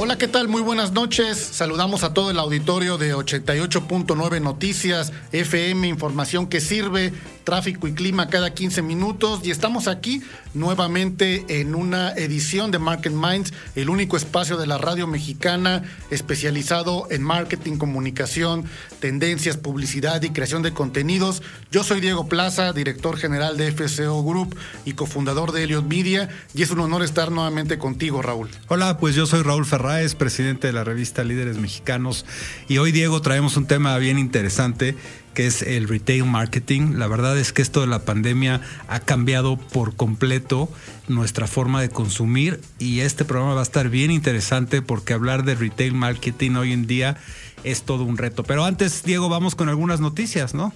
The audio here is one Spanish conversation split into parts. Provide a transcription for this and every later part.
Hola, ¿qué tal? Muy buenas noches. Saludamos a todo el auditorio de 88.9 Noticias, FM, información que sirve, tráfico y clima cada 15 minutos. Y estamos aquí nuevamente en una edición de Market Minds, el único espacio de la radio mexicana especializado en marketing, comunicación, tendencias, publicidad y creación de contenidos. Yo soy Diego Plaza, director general de FCO Group y cofundador de Elliot Media. Y es un honor estar nuevamente contigo, Raúl. Hola, pues yo soy Raúl Ferráez, presidente de la revista Líderes Mexicanos. Y hoy, Diego, traemos un tema bien interesante que es el retail marketing. La verdad es que esto de la pandemia ha cambiado por completo nuestra forma de consumir y este programa va a estar bien interesante porque hablar de retail marketing hoy en día es todo un reto. Pero antes, Diego, vamos con algunas noticias, ¿no?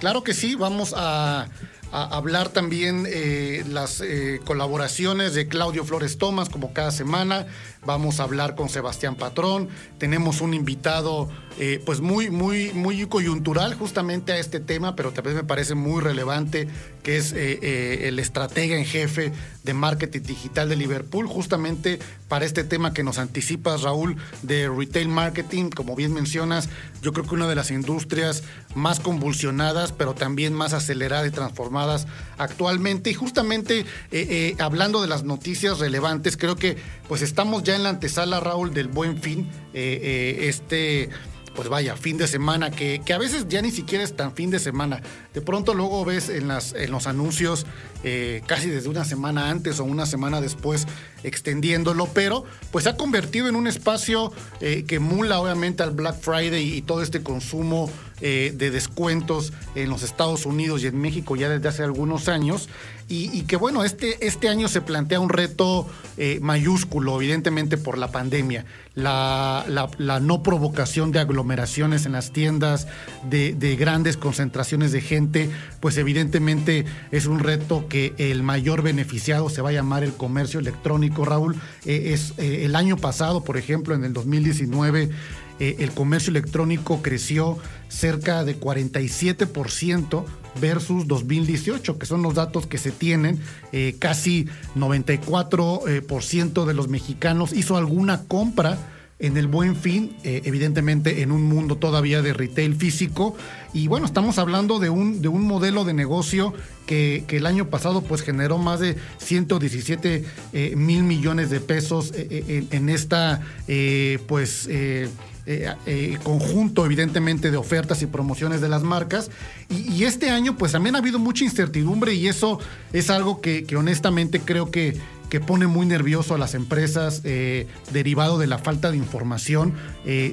Claro que sí, vamos a a hablar también eh, las eh, colaboraciones de Claudio Flores Tomás, como cada semana. Vamos a hablar con Sebastián Patrón. Tenemos un invitado, eh, pues muy, muy, muy coyuntural justamente a este tema, pero también me parece muy relevante, que es el estratega en jefe de marketing digital de Liverpool, justamente para este tema que nos anticipas, Raúl, de retail marketing. Como bien mencionas, yo creo que una de las industrias más convulsionadas, pero también más acelerada y transformada actualmente. Y justamente eh, eh, hablando de las noticias relevantes, creo que pues estamos ya en la antesala, Raúl, del buen fin. Eh, este pues vaya, fin de semana, que, que, a veces ya ni siquiera es tan fin de semana. De pronto luego ves en, las, en los anuncios casi desde una semana antes o una semana después extendiéndolo, pero pues se ha convertido en un espacio que emula obviamente al Black Friday y todo este consumo eh, de descuentos en los Estados Unidos y en México ya desde hace algunos años. Y, que bueno, este, este año se plantea un reto eh, mayúsculo, evidentemente por la pandemia. La, no provocación de aglomeraciones en las tiendas, de, grandes concentraciones de gente, pues evidentemente es un reto que el mayor beneficiado se va a llamar el comercio electrónico, Raúl. Eh, es el año pasado, por ejemplo, en el 2019, el comercio electrónico creció cerca de 47% versus 2018, que son los datos que se tienen. Eh, casi 94% de los mexicanos hizo alguna compra en el buen fin, eh, evidentemente en un mundo todavía de retail físico. Y bueno, estamos hablando de un, de un modelo de negocio que, el año pasado pues generó más de 117 eh, mil millones de pesos en, en, esta pues eh, eh, conjunto, evidentemente, de ofertas y promociones de las marcas. Y, este año, pues también ha habido mucha incertidumbre y eso es algo que, honestamente creo que, que pone muy nervioso a las empresas eh, derivado de la falta de información.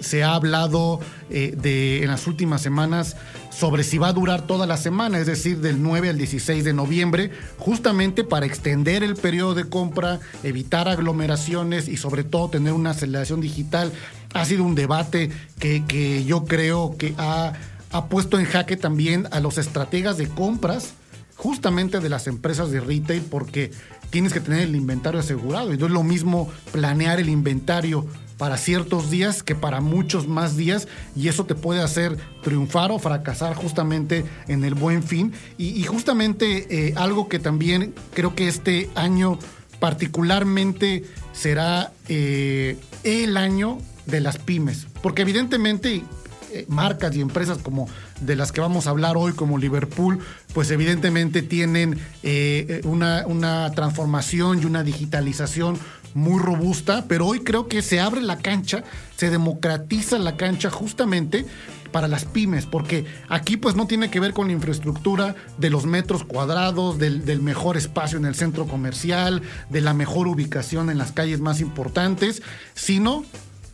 se ha hablado de, en las últimas semanas sobre si va a durar toda la semana, es decir, del 9 al 16 de noviembre, justamente para extender el periodo de compra, evitar aglomeraciones y sobre todo tener una aceleración digital ha sido un debate que, yo creo que ha, puesto en jaque también a los estrategas de compras justamente de las empresas de retail porque tienes que tener el inventario asegurado. Y no es lo mismo planear el inventario para ciertos días que para muchos más días y eso te puede hacer triunfar o fracasar justamente en el buen fin. Y, justamente eh, algo que también creo que este año particularmente será eh, el año de las pymes. Porque evidentemente eh, marcas y empresas como de las que vamos a hablar hoy, como Liverpool, pues evidentemente tienen eh, una, una, transformación y una digitalización muy robusta, pero hoy creo que se abre la cancha, se democratiza la cancha justamente para las pymes, porque aquí pues no tiene que ver con la infraestructura de los metros cuadrados, del, del, mejor espacio en el centro comercial, de la mejor ubicación en las calles más importantes, sino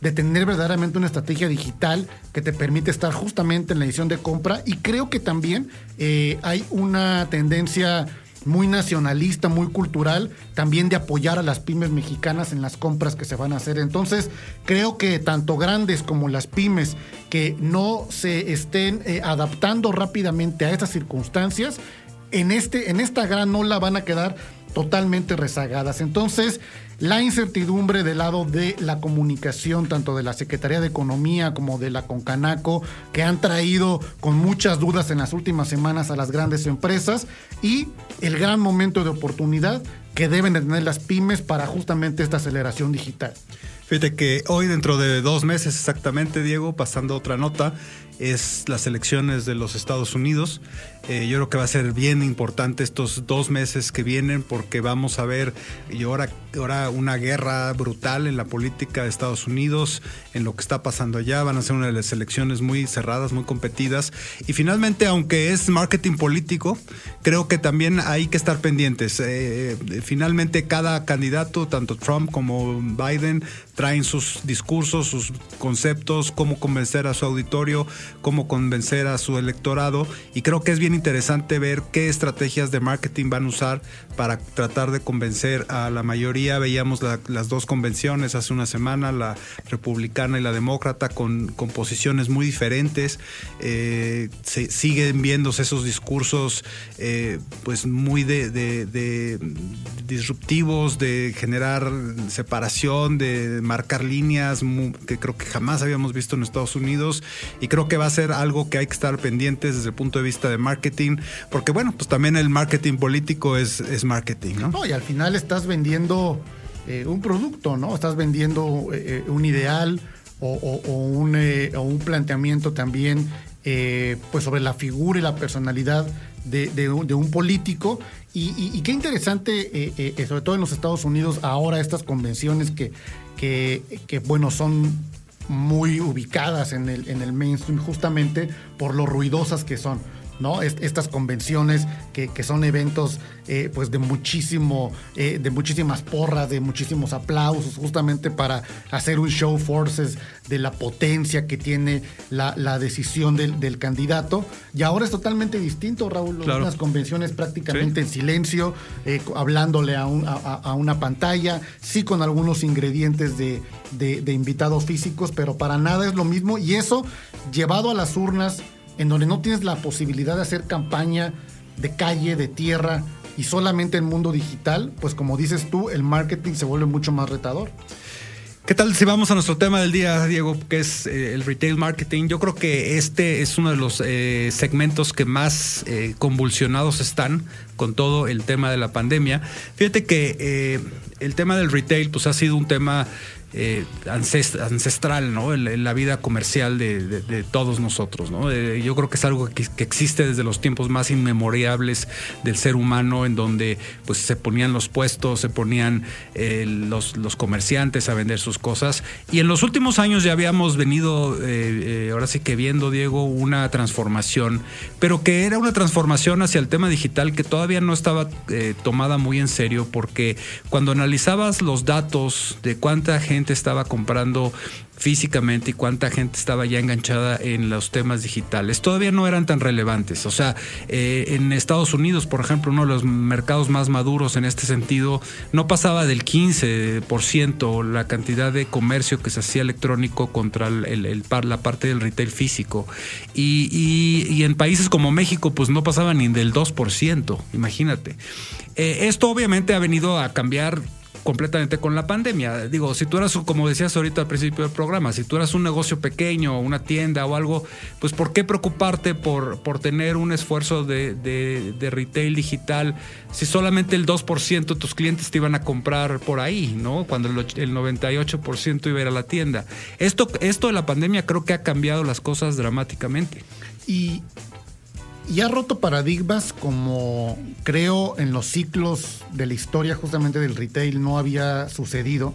de tener verdaderamente una estrategia digital que te permite estar justamente en la edición de compra y creo que también eh, hay una tendencia muy nacionalista, muy cultural, también de apoyar a las pymes mexicanas en las compras que se van a hacer. Entonces, creo que tanto grandes como las pymes que no se estén eh, adaptando rápidamente a esas circunstancias, en, este, en esta gran ola van a quedar totalmente rezagadas. Entonces, la incertidumbre del lado de la comunicación, tanto de la Secretaría de Economía como de la Concanaco, que han traído con muchas dudas en las últimas semanas a las grandes empresas, y el gran momento de oportunidad que deben de tener las pymes para justamente esta aceleración digital. Fíjate que hoy, dentro de dos meses exactamente, Diego, pasando otra nota, es las elecciones de los Estados Unidos. Eh, yo creo que va a ser bien importante estos dos meses que vienen porque vamos a ver y ahora, ahora una guerra brutal en la política de Estados Unidos, en lo que está pasando allá. Van a ser una de las elecciones muy cerradas, muy competidas. Y finalmente, aunque es marketing político, creo que también hay que estar pendientes. Eh, finalmente, cada candidato, tanto Trump como Biden, traen sus discursos, sus conceptos, cómo convencer a su auditorio, cómo convencer a su electorado. Y creo que es bien interesante ver qué estrategias de marketing van a usar para tratar de convencer a la mayoría. Veíamos la, las dos convenciones hace una semana, la republicana y la demócrata, con, con posiciones muy diferentes. Eh, se, siguen viéndose esos discursos eh, pues muy de, de, de, disruptivos, de generar separación, de marcar líneas que creo que jamás habíamos visto en Estados Unidos y creo que va a ser algo que hay que estar pendientes desde el punto de vista de marketing, porque bueno, pues también el marketing político es, es marketing, ¿no? Y al final estás vendiendo eh, un producto, ¿no? Estás vendiendo eh, un ideal o, un, eh, un, planteamiento también pues sobre la figura y la personalidad de, de, un, político. Y, y, y qué interesante, sobre todo en los Estados Unidos, ahora estas convenciones que, que, que bueno, son muy ubicadas en el, en el mainstream justamente por lo ruidosas que son. ¿No? Estas convenciones que, que son eventos eh, pues de muchísimo, eh, de muchísimas porras, de muchísimos aplausos, justamente para hacer un show forces de la potencia que tiene la, la decisión del, del, candidato. Y ahora es totalmente distinto, Raúl. Claro. Unas convenciones prácticamente ¿Sí? en silencio, eh, hablándole a, un, a, a, una pantalla, sí con algunos ingredientes de, de, de invitados físicos, pero para nada es lo mismo. Y eso llevado a las urnas en donde no tienes la posibilidad de hacer campaña de calle, de tierra y solamente en mundo digital, pues como dices tú, el marketing se vuelve mucho más retador. ¿Qué tal si vamos a nuestro tema del día, Diego, que es eh, el retail marketing? Yo creo que este es uno de los eh, segmentos que más eh, convulsionados están con todo el tema de la pandemia. Fíjate que el tema del retail pues ha sido un tema eh, ancestral, ¿no? En, en, la vida comercial de, de, de todos nosotros, ¿no? Eh, yo creo que es algo que, que, existe desde los tiempos más inmemorables del ser humano, en donde pues se ponían los puestos, se ponían eh, los, los, comerciantes a vender sus cosas. Y en los últimos años ya habíamos venido, eh, ahora sí que viendo, Diego, una transformación, pero que era una transformación hacia el tema digital que todavía no estaba eh, tomada muy en serio, porque cuando analizabas los datos de cuánta gente estaba comprando físicamente y cuánta gente estaba ya enganchada en los temas digitales. Todavía no eran tan relevantes. O sea, eh, en Estados Unidos, por ejemplo, uno de los mercados más maduros en este sentido, no pasaba del 15% la cantidad de comercio que se hacía electrónico contra la parte del retail físico. Y, en países como México, pues no pasaba ni del 2%, imagínate. Eh, esto obviamente ha venido a cambiar completamente con la pandemia. Digo, si tú eras, como decías ahorita al principio del programa, si tú eras un negocio pequeño, una tienda o algo, pues ¿por qué preocuparte por, por tener un esfuerzo de, de, retail digital si solamente el 2% de tus clientes te iban a comprar por ahí, ¿no? Cuando el, el 98% iba a ir a la tienda. Esto, esto de la pandemia creo que ha cambiado las cosas dramáticamente. Y y ha roto paradigmas como creo en los ciclos de la historia justamente del retail no había sucedido.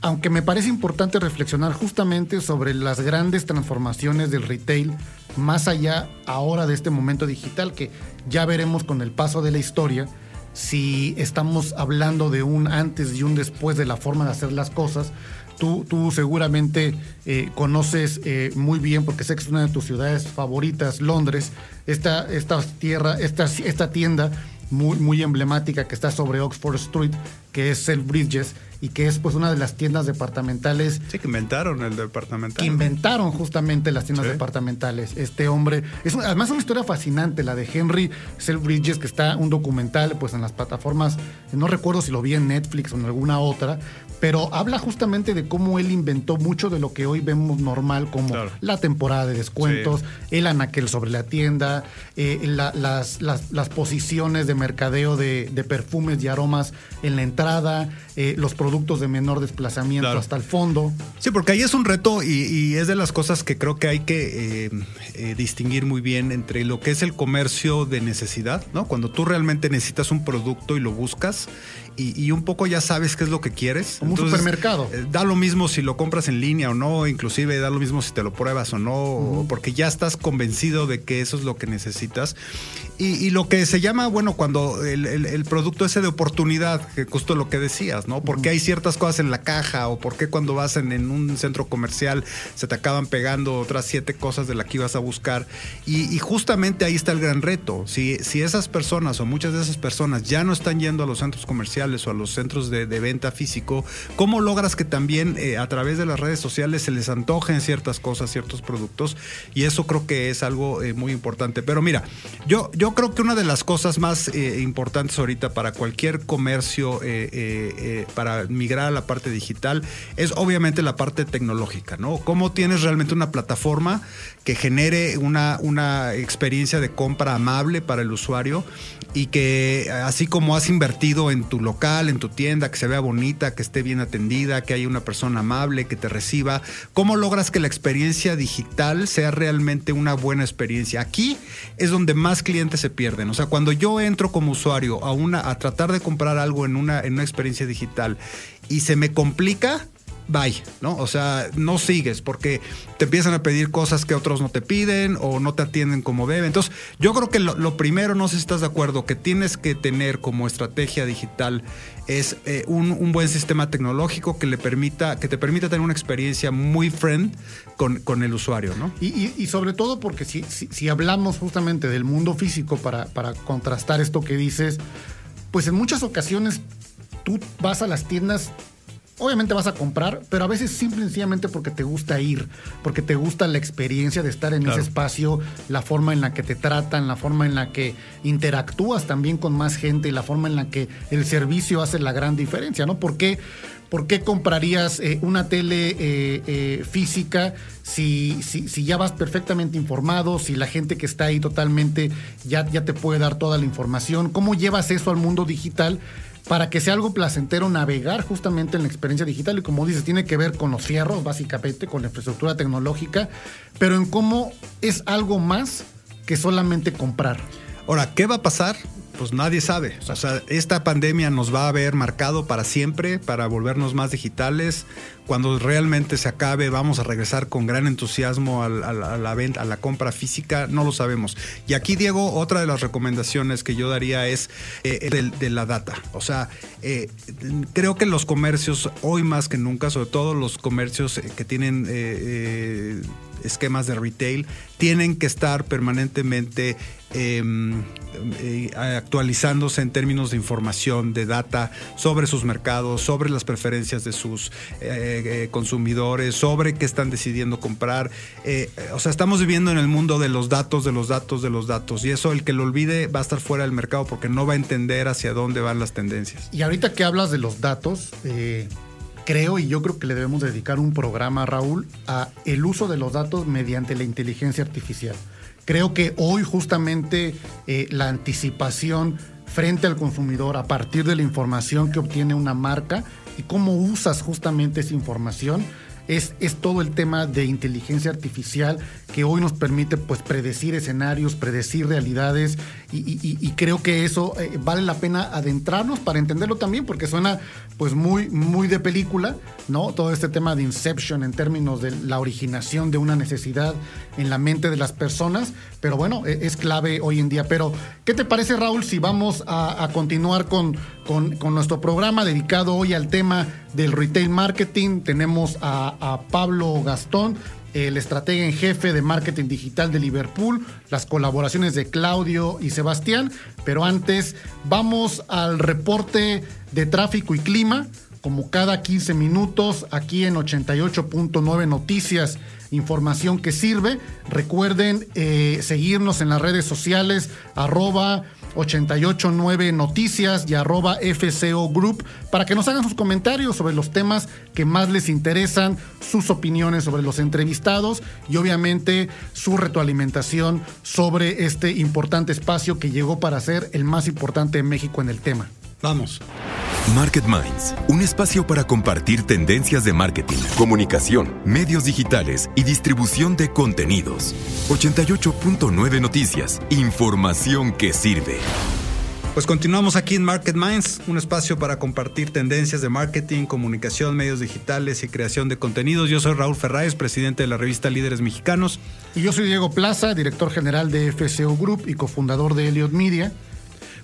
Aunque me parece importante reflexionar justamente sobre las grandes transformaciones del retail más allá ahora de este momento digital que ya veremos con el paso de la historia si estamos hablando de un antes y un después de la forma de hacer las cosas. Tú, tú seguramente eh, conoces eh, muy bien, porque sé que es una de tus ciudades favoritas, Londres, esta, esta tierra, esta, esta tienda muy, muy emblemática que está sobre Oxford Street, que es Selfridges y que es pues una de las tiendas departamentales Sí, que inventaron el departamental. que inventaron justamente las tiendas Sí. departamentales. Este hombre, es un- además una historia fascinante, la de Henry Selfridges, que está un documental pues en las plataformas, no recuerdo si lo vi en Netflix o en alguna otra, pero habla justamente de cómo él inventó mucho de lo que hoy vemos normal como Claro. la temporada de descuentos, el anaquel sobre la tienda, eh, la- las, las- las posiciones de mercadeo de, de perfumes y aromas en la entrada, eh, los productos de menor desplazamiento Claro. hasta el fondo. Sí, porque ahí es un reto y, y es de las cosas que creo que hay que eh, eh, distinguir muy bien entre lo que es el comercio de necesidad, ¿no? Cuando tú realmente necesitas un producto y lo buscas y, y un poco ya sabes qué es lo que quieres. Como un supermercado. eh, da lo mismo si lo compras en línea o no, inclusive da lo mismo si te lo pruebas o no, porque ya estás convencido de que eso es lo que necesitas. Y, y lo que se llama, bueno, cuando el, el- el producto ese de oportunidad, que justo lo que decías, ¿no? Porque hay ciertas cosas en la caja o por qué cuando vas en, en un centro comercial se te acaban pegando otras siete cosas de la que ibas a buscar. Y, y justamente ahí está el gran reto. Si, si esas personas o muchas de esas personas ya no están yendo a los centros comerciales o a los centros de, venta físico, ¿cómo logras que también eh, a través de las redes sociales se les antojen ciertas cosas, ciertos productos? Y eso creo que es algo eh, muy importante. Pero mira, yo, yo creo que una de las cosas más eh, importantes ahorita para cualquier comercio, para migrar a la parte digital, es obviamente la parte tecnológica, ¿no? ¿Cómo tienes realmente una plataforma que genere una, una experiencia de compra amable para el usuario y que así como has invertido en tu local, en tu tienda, que se vea bonita, que esté bien atendida, que haya una persona amable, que te reciba, ¿cómo logras que la experiencia digital sea realmente una buena experiencia? Aquí es donde más clientes se pierden. O sea, cuando yo entro como usuario a, una, a tratar de comprar algo en una, en una experiencia digital y se me complica, bye, ¿no? O sea, no sigues porque te empiezan a pedir cosas que otros no te piden o no te atienden como deben. Entonces, yo creo que lo, primero, no sé si estás de acuerdo, que tienes que tener como estrategia digital es eh, un, un buen sistema tecnológico que le permita, que te permita tener una experiencia muy friend con, con el usuario, ¿no? Y, y- y sobre todo porque si, si- si hablamos justamente del mundo físico para, para contrastar esto que dices, pues en muchas ocasiones tú vas a las tiendas, obviamente vas a comprar, pero a veces simple y sencillamente porque te gusta ir, porque te gusta la experiencia de estar en Claro. ese espacio, la forma en la que te tratan, la forma en la que interactúas también con más gente y la forma en la que el servicio hace la gran diferencia, ¿no? ¿Por qué, por qué comprarías eh, una tele eh, eh, física si, si, si ya vas perfectamente informado, si la gente que está ahí totalmente ya, ya te puede dar toda la información? ¿Cómo llevas eso al mundo digital? Para que sea algo placentero navegar justamente en la experiencia digital y como dices, tiene que ver con los fierros, básicamente, con la infraestructura tecnológica, pero en cómo es algo más que solamente comprar. Ahora, ¿qué va a pasar? Pues nadie sabe. O sea, esta pandemia nos va a haber marcado para siempre, para volvernos más digitales. Cuando realmente se acabe, vamos a regresar con gran entusiasmo a, la venta, a la compra física. No lo sabemos. Y aquí, Diego, otra de las recomendaciones que yo daría es eh, de, la data. O sea, eh, creo que los comercios, hoy más que nunca, sobre todo los comercios eh, que tienen eh, esquemas de retail, tienen que estar permanentemente eh, eh, actualizándose en términos de información, de data sobre sus mercados, sobre las preferencias de sus eh, eh, consumidores, sobre qué están decidiendo comprar. O sea, estamos viviendo en el mundo de los datos, de los datos, de los datos. Y eso, el que lo olvide, va a estar fuera del mercado porque no va a entender hacia dónde van las tendencias. Y ahorita que hablas de los datos, creo y yo creo que le debemos dedicar un programa, Raúl, a el uso de los datos mediante la inteligencia artificial. Creo que hoy justamente eh, la anticipación frente al consumidor a partir de la información que obtiene una marca y cómo usas justamente esa información es, es todo el tema de inteligencia artificial que hoy nos permite pues predecir escenarios, predecir realidades y, creo que eso eh, vale la pena adentrarnos para entenderlo también porque suena pues muy, muy de película, ¿no? Todo este tema de Inception en términos de la originación de una necesidad en la mente de las personas, pero bueno, e- es clave hoy en día. Pero, ¿qué te parece Raúl si vamos a, continuar con, con- con nuestro programa dedicado hoy al tema del retail marketing? Tenemos a, Pablo Gastón, el estratega en jefe de marketing digital de Liverpool, las colaboraciones de Claudio y Sebastián, pero antes vamos al reporte de tráfico y clima, como cada 15 minutos, aquí en 88.9 Noticias, información que sirve. Recuerden eh, seguirnos en las redes sociales, arroba 889 Noticias y arroba FCO Group para que nos hagan sus comentarios sobre los temas que más les interesan, sus opiniones sobre los entrevistados y obviamente su retroalimentación sobre este importante espacio que llegó para ser el más importante en México en el tema. Vamos. Market Minds, un espacio para compartir tendencias de marketing, comunicación, medios digitales y distribución de contenidos. 88.9 Noticias, información que sirve. Pues continuamos aquí en Market Minds, un espacio para compartir tendencias de marketing, comunicación, medios digitales y creación de contenidos. Yo soy Raúl Ferráez, presidente de la revista Líderes Mexicanos. Y yo soy Diego Plaza, director general de FCO Group y cofundador de Elliot Media.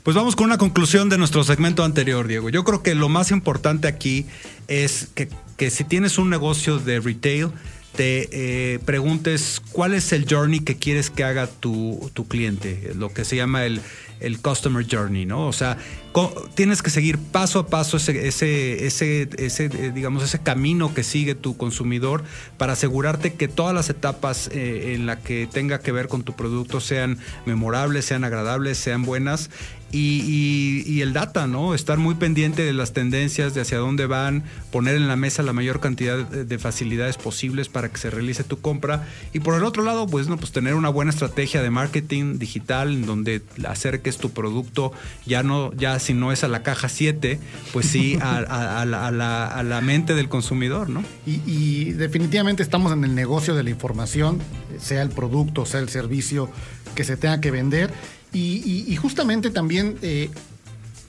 Pues vamos con una conclusión de nuestro segmento anterior, Diego. Yo creo que lo más importante aquí es que, si tienes un negocio de retail, te eh, preguntes cuál es el journey que quieres que haga tu, cliente, lo que se llama el, el customer journey, ¿no? O sea, tienes que seguir paso a paso ese, ese, ese, ese, eh, digamos, ese camino que sigue tu consumidor para asegurarte que todas las etapas eh, en la que tenga que ver con tu producto sean memorables, sean agradables, sean buenas. Y, y- y el data, ¿no? Estar muy pendiente de las tendencias, de hacia dónde van, poner en la mesa la mayor cantidad de, de facilidades posibles para que se realice tu compra. Y por el otro lado, pues, no, pues tener una buena estrategia de marketing digital en donde acerques tu producto, ya no, ya si no es a la caja 7, pues sí a, a- a la, a la- a la mente del consumidor, ¿no? Y, y definitivamente estamos en el negocio de la información, sea el producto, sea el servicio que se tenga que vender. Y, justamente también, eh,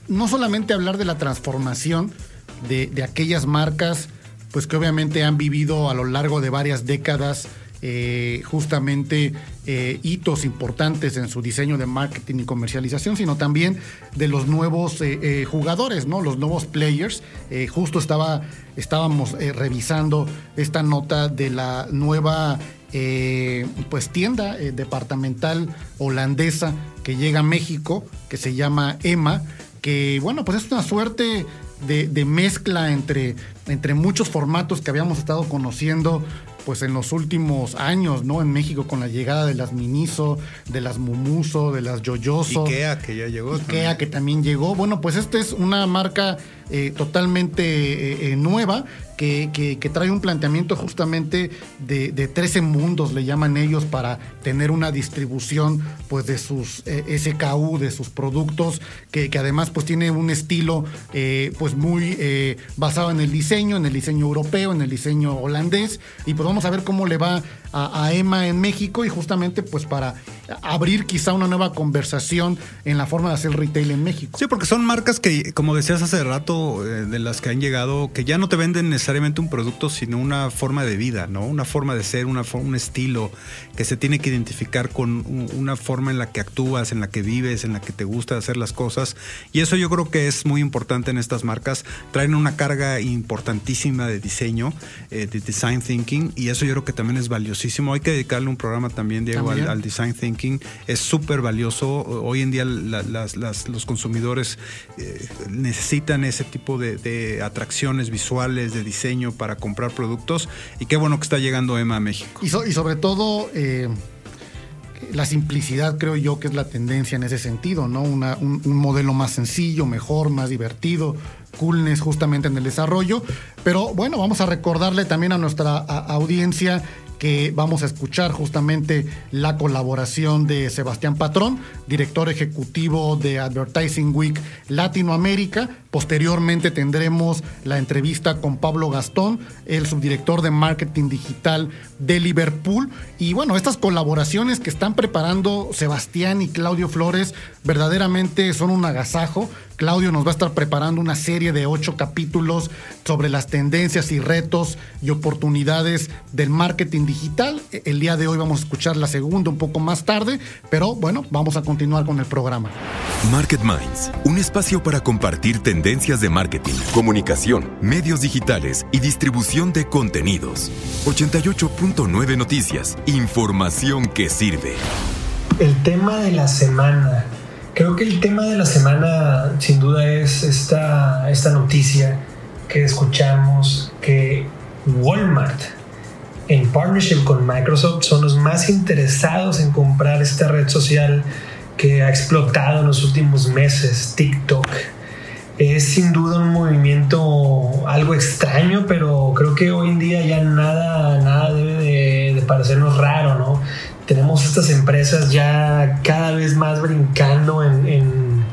no solamente hablar de la transformación de, aquellas marcas, pues que obviamente han vivido a lo largo de varias décadas eh, justamente eh, hitos importantes en su diseño de marketing y comercialización, sino también de los nuevos jugadores, ¿no? Los nuevos players. Justo estaba, estábamos revisando esta nota de la nueva eh, pues tienda eh, departamental holandesa que llega a México, que se llama EMA, que bueno, pues es una suerte de, de mezcla entre, entre muchos formatos que habíamos estado conociendo pues en los últimos años, ¿no? En México con la llegada de las Miniso, de las Mumuso, de las Yoyoso. Ikea, que ya llegó. Ikea, que también llegó. Bueno, pues esta es una marca eh, totalmente eh, eh, nueva que, que- trae un planteamiento justamente de, de 13 mundos, le llaman ellos, para tener una distribución pues de sus eh, SKU, de sus productos, que, que además pues tiene un estilo eh, pues muy eh, basado en el diseño, en el diseño europeo, en el diseño holandés. Y pues vamos a ver cómo le va a, a EMA en México y justamente pues para abrir quizá una nueva conversación en la forma de hacer retail en México. Sí, porque son marcas que, como decías hace rato, eh, de las que han llegado, que ya no te venden necesariamente un producto, sino una forma de vida, ¿no? Una forma de ser, una un estilo que se tiene que identificar con una forma en la que actúas, en la que vives, en la que te gusta hacer las cosas. Y eso yo creo que es muy importante en estas marcas. Traen una carga importantísima de diseño, eh, de design thinking, y eso yo creo que también es valiosísimo. Hay que dedicarle un programa también, Diego, al- También. al design thinking es súper valioso. Hoy en día la- las- las- los consumidores eh, necesitan ese tipo de, de atracciones visuales, de diseño para comprar productos. Y qué bueno que está llegando Emma a México. Y, so- y sobre todo eh, la simplicidad creo yo que es la tendencia en ese sentido, ¿no? Una- un, un modelo más sencillo, mejor, más divertido, coolness justamente en el desarrollo. Pero bueno, vamos a recordarle también a nuestra a- audiencia que vamos a escuchar justamente la colaboración de Sebastián Patrón, director ejecutivo de Advertising Week Latinoamérica, Posteriormente tendremos la entrevista con Pablo Gastón, el subdirector de marketing digital de Liverpool. Y bueno, estas colaboraciones que están preparando Sebastián y Claudio Flores verdaderamente son un agasajo. Claudio nos va a estar preparando una serie de ocho capítulos sobre las tendencias y retos y oportunidades del marketing digital. El día de hoy vamos a escuchar la segunda un poco más tarde, pero bueno, vamos a continuar con el programa. Market Minds, un espacio para compartir tendencias de marketing, comunicación, medios digitales y distribución de contenidos. 88.9 Noticias, información que sirve. El tema de la semana Creo que el tema de la semana sin duda es esta, esta noticia que escuchamos que Walmart en partnership con Microsoft son los más interesados en comprar esta red social que ha explotado en los últimos meses, TikTok. Es sin duda un movimiento algo extraño, pero creo que hoy en día ya nada, nada debe de, parecernos raro, ¿no? tenemos estas empresas ya cada vez más brincando en, en,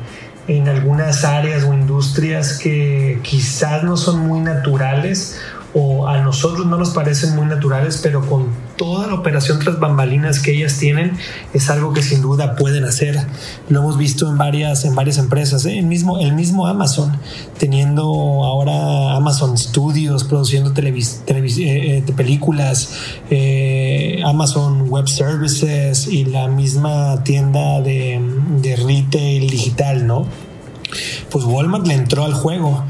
en, algunas áreas o industrias que quizás no son muy naturales o a nosotros no nos parecen muy naturales, pero con toda la operación tras bambalinas que ellas tienen es algo que sin duda pueden hacer. Lo hemos visto en varias, en varias empresas, ¿eh? el, mismo, el mismo Amazon, teniendo ahora Amazon Studios, produciendo televis, televis eh, eh, películas, Amazon Web Services y la misma tienda de, de retail digital, ¿no? Pues Walmart le entró al juego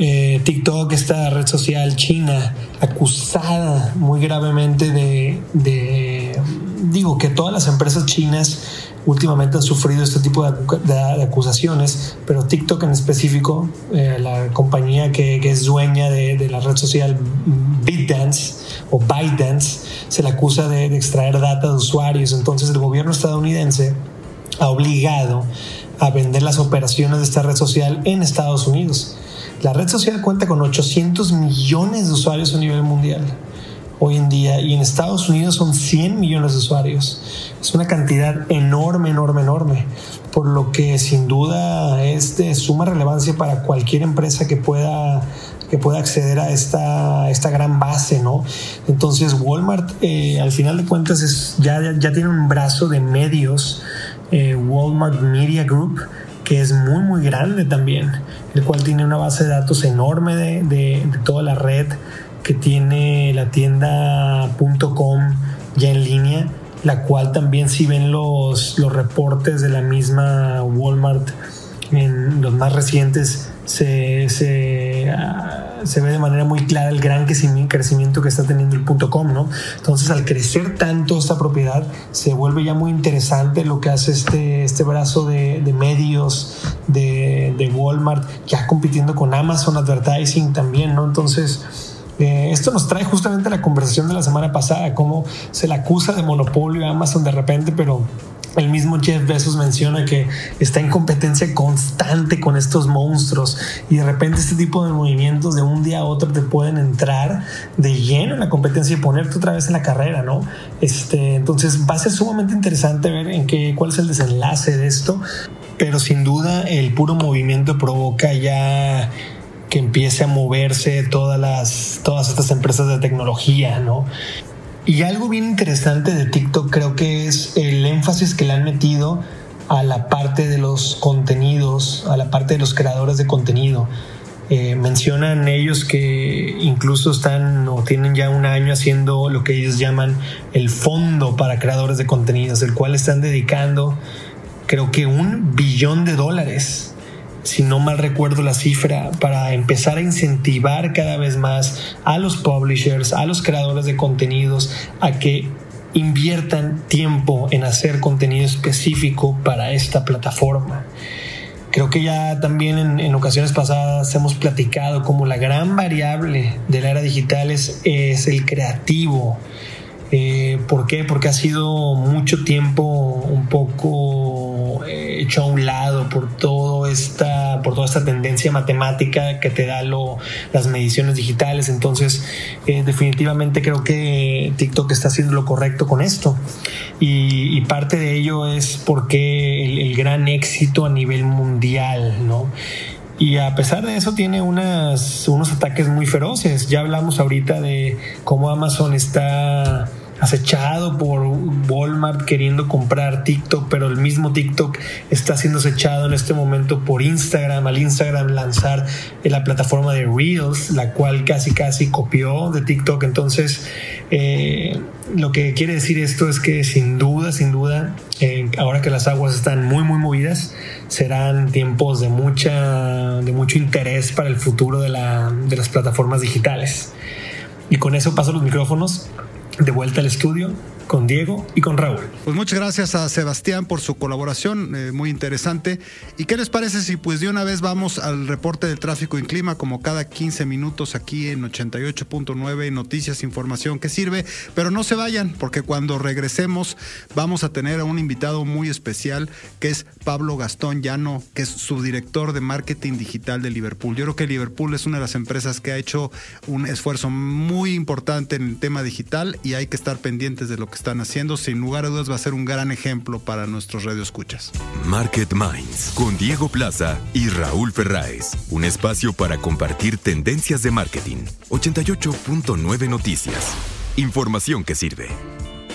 eh, TikTok, esta red social china, acusada muy gravemente de, digo que todas las empresas chinas últimamente han sufrido este tipo de, acusaciones, pero TikTok en específico, eh, la compañía que, es dueña de, la red social BitDance o ByteDance, se le acusa de, extraer data de usuarios. Entonces el gobierno estadounidense ha obligado a vender las operaciones de esta red social en Estados Unidos. La red social cuenta con 800 millones de usuarios a nivel mundial hoy en día y en Estados Unidos son 100 millones de usuarios. Es una cantidad enorme, enorme, enorme, por lo que sin duda es de suma relevancia para cualquier empresa que pueda que pueda acceder a esta, esta gran base, ¿no? Entonces Walmart, eh, al final de cuentas, es, ya, ya tiene un brazo de medios, eh, Walmart Media Group, que es muy muy grande también, el cual tiene una base de datos enorme de, de, toda la red, que tiene la tienda.com ya en línea, la cual también si ven los, los reportes de la misma Walmart en los más recientes, se, se, se, ve de manera muy clara el gran crecimiento que está teniendo el .com, ¿no? Entonces, al crecer tanto esta propiedad, se vuelve ya muy interesante lo que hace este, este brazo de, de medios de, de, Walmart, ya compitiendo con Amazon Advertising también, ¿no? Entonces, eh, esto nos trae justamente la conversación de la semana pasada, cómo se le acusa de monopolio a Amazon de repente, pero el mismo Jeff Bezos menciona que está en competencia constante con estos monstruos y de repente este tipo de movimientos de un día a otro te pueden entrar de lleno en la competencia y ponerte otra vez en la carrera, ¿no? Este, entonces va a ser sumamente interesante ver en qué, cuál es el desenlace de esto, pero sin duda el puro movimiento provoca ya que empiece a moverse todas las todas estas empresas de tecnología, ¿no? Y algo bien interesante de TikTok creo que es el énfasis que le han metido a la parte de los contenidos, a la parte de los creadores de contenido. Eh, mencionan ellos que incluso están o tienen ya un año haciendo lo que ellos llaman el fondo para creadores de contenidos, el cual están dedicando creo que un billón de dólares si no mal recuerdo la cifra, para empezar a incentivar cada vez más a los publishers, a los creadores de contenidos, a que inviertan tiempo en hacer contenido específico para esta plataforma. Creo que ya también en, ocasiones pasadas hemos platicado como la gran variable de la era digital es, es el creativo. Eh, ¿Por qué? Porque ha sido mucho tiempo un poco eh, hecho a un lado por todo esta por toda esta tendencia matemática que te da lo, las mediciones digitales. Entonces, eh, definitivamente creo que TikTok está haciendo lo correcto con esto. Y, parte de ello es porque el, gran éxito a nivel mundial, ¿no? Y a pesar de eso tiene unas, unos ataques muy feroces. Ya hablamos ahorita de cómo Amazon está acechado por Walmart queriendo comprar TikTok, pero el mismo TikTok está siendo acechado en este momento por Instagram, al Instagram lanzar la plataforma de Reels, la cual casi casi copió de TikTok. Entonces, eh, lo que quiere decir esto es que sin duda, sin duda, eh, ahora que las aguas están muy, muy movidas, serán tiempos de, mucha, de mucho interés para el futuro de, la, de las plataformas digitales. Y con eso paso los micrófonos de vuelta al estudio con Diego y con Raúl. Pues muchas gracias a Sebastián por su colaboración, eh, muy interesante. ¿Y qué les parece si pues de una vez vamos al reporte del tráfico en clima como cada 15 minutos aquí en 88.9 Noticias, información que sirve? Pero no se vayan porque cuando regresemos vamos a tener a un invitado muy especial que es Pablo Gastón Llano, que es subdirector de marketing digital de Liverpool. Yo creo que Liverpool es una de las empresas que ha hecho un esfuerzo muy importante en el tema digital y hay que estar pendientes de lo que están haciendo, sin lugar a dudas va a ser un gran ejemplo para nuestros radioescuchas. Market Minds con Diego Plaza y Raúl Ferráez. Un espacio para compartir tendencias de marketing. 88.9 Noticias. Información que sirve.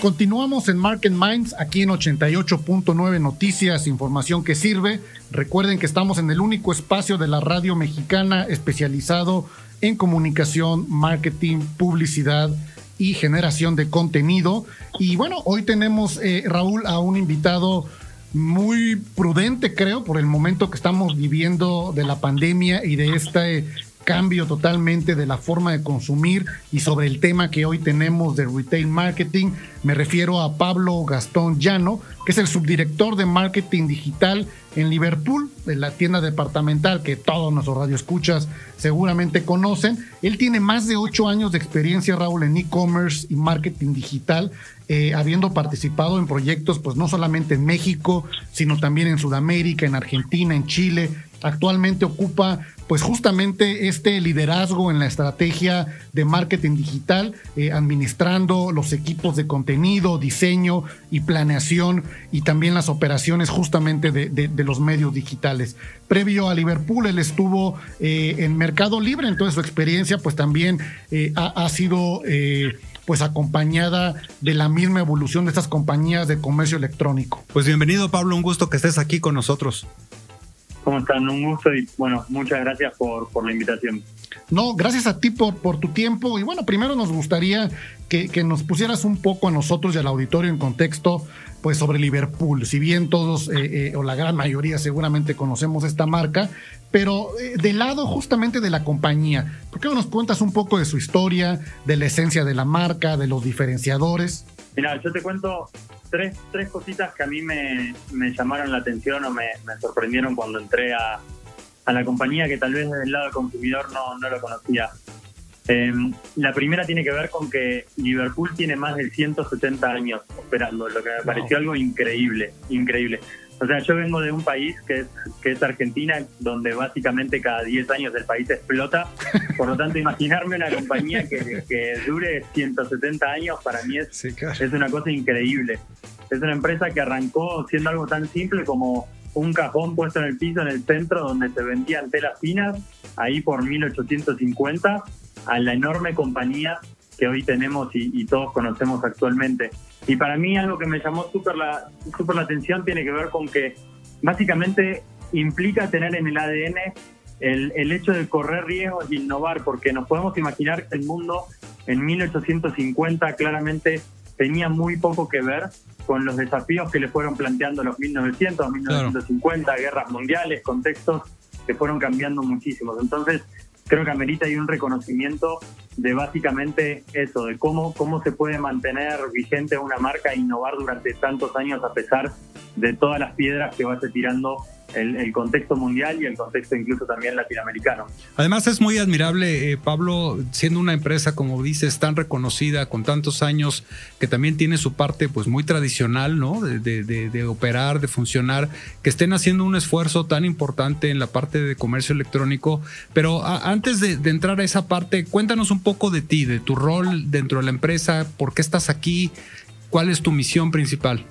Continuamos en Market Minds, aquí en 88.9 Noticias, información que sirve. Recuerden que estamos en el único espacio de la radio mexicana especializado en comunicación, marketing, publicidad y generación de contenido. Y bueno, hoy tenemos, eh, Raúl, a un invitado muy prudente, creo, por el momento que estamos viviendo de la pandemia y de este cambio totalmente de la forma de consumir y sobre el tema que hoy tenemos de retail marketing. Me refiero a Pablo Gastón Llano, que es el subdirector de marketing digital en Liverpool, de la tienda departamental que todos nuestros radioescuchas seguramente conocen. Él tiene más de ocho años de experiencia, Raúl, en e-commerce y marketing digital, eh, habiendo participado en proyectos, pues no solamente en México, sino también en Sudamérica, en Argentina, en Chile. Actualmente ocupa pues justamente este liderazgo en la estrategia de marketing digital, eh, administrando los equipos de contenido, diseño y planeación y también las operaciones justamente de, los medios digitales. Previo a Liverpool, él estuvo eh, en Mercado Libre, entonces su experiencia pues también eh, ha, sido pues acompañada de la misma evolución de estas compañías de comercio electrónico. Pues bienvenido Pablo, un gusto que estés aquí con nosotros. ¿Cómo están? Un gusto y bueno, muchas gracias por, por la invitación. No, gracias a ti por, por tu tiempo. Y bueno, primero nos gustaría que, que, nos pusieras un poco a nosotros y al auditorio en contexto pues sobre Liverpool. Si bien todos, eh, eh, o la gran mayoría seguramente conocemos esta marca, pero eh, del lado justamente de la compañía, ¿por qué no nos cuentas un poco de su historia, de la esencia de la marca, de los diferenciadores? Mira, yo te cuento tres, tres cositas que a mí me, llamaron la atención o me, sorprendieron cuando entré a, la compañía que tal vez desde el lado del consumidor no, no lo conocía. Em, la primera tiene que ver con que Liverpool tiene más de 170 años operando, lo que me pareció algo increíble, increíble. O sea, yo vengo de un país que es, que es Argentina, donde básicamente cada 10 años el país explota. Por lo tanto, imaginarme una compañía que, que dure 170 años para mí es, es una cosa increíble. Es una empresa que arrancó siendo algo tan simple como un cajón puesto en el piso en el centro donde se vendían telas finas, ahí por 1850, a la enorme compañía que hoy tenemos y todos conocemos actualmente. Y para mí algo que me llamó súper la, super la atención tiene que ver con que básicamente implica tener en el ADN el, el hecho de correr riesgos y innovar, porque nos podemos imaginar que el mundo en 1850 claramente tenía muy poco que ver con los desafíos que le fueron planteando los 1900, 1950, guerras mundiales, contextos que fueron cambiando muchísimo. Entonces, creo que amerita ahí un reconocimiento de básicamente eso, de cómo, cómo se puede mantener vigente una marca e innovar durante tantos años a pesar de todas las piedras que vaya tirando el, contexto mundial y el contexto incluso también latinoamericano. Además es muy admirable, eh, Pablo, siendo una empresa, como dices, tan reconocida, con tantos años, que también tiene su parte pues muy tradicional, ¿no? De, operar, de funcionar, que estén haciendo un esfuerzo tan importante en la parte de comercio electrónico. Pero antes de, entrar a esa parte, cuéntanos un poco de ti, de tu rol dentro de la empresa, por qué estás aquí, cuál es tu misión principal.